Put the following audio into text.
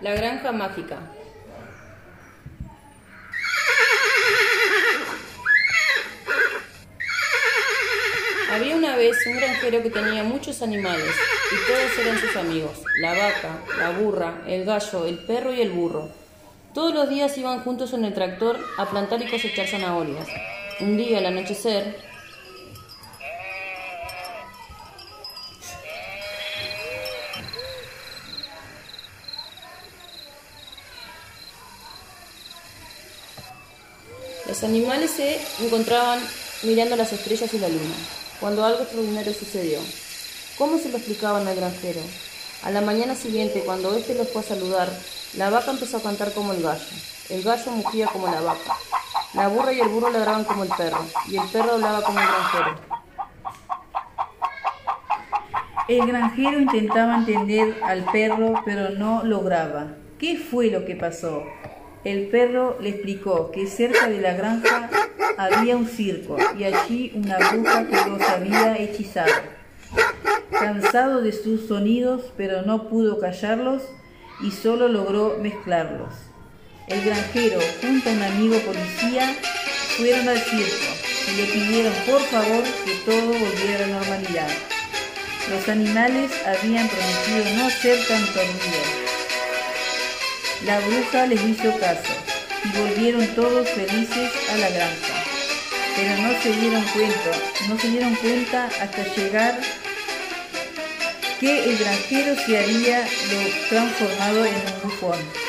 La granja mágica. Había una vez un granjero que tenía muchos animales y todos eran sus amigos, la vaca, la burra, el gallo, el perro y el burro. Todos los días iban juntos en el tractor a plantar y cosechar zanahorias. Un día al anochecer, Los animales se encontraban mirando las estrellas y la luna, cuando algo extraordinario sucedió. ¿Cómo se lo explicaban al granjero? A la mañana siguiente, cuando éste los fue a saludar, la vaca empezó a cantar como el gallo, el gallo mugía como la vaca, la burra y el burro ladraban como el perro, y el perro hablaba como el granjero. El granjero intentaba entender al perro, pero no lograba. ¿Qué fue lo que pasó? El perro le explicó que cerca de la granja había un circo y allí una bruja que los había hechizado. Cansado de sus sonidos, pero no pudo callarlos y solo logró mezclarlos. El granjero, junto a un amigo policía, fueron al circo y le pidieron por favor que todo volviera a la normalidad. Los animales habían prometido no ser tan torcidos la bruja les hizo caso y volvieron todos felices a la granja. Pero no se dieron cuenta, no se dieron cuenta hasta llegar que el granjero se había transformado en un bufón.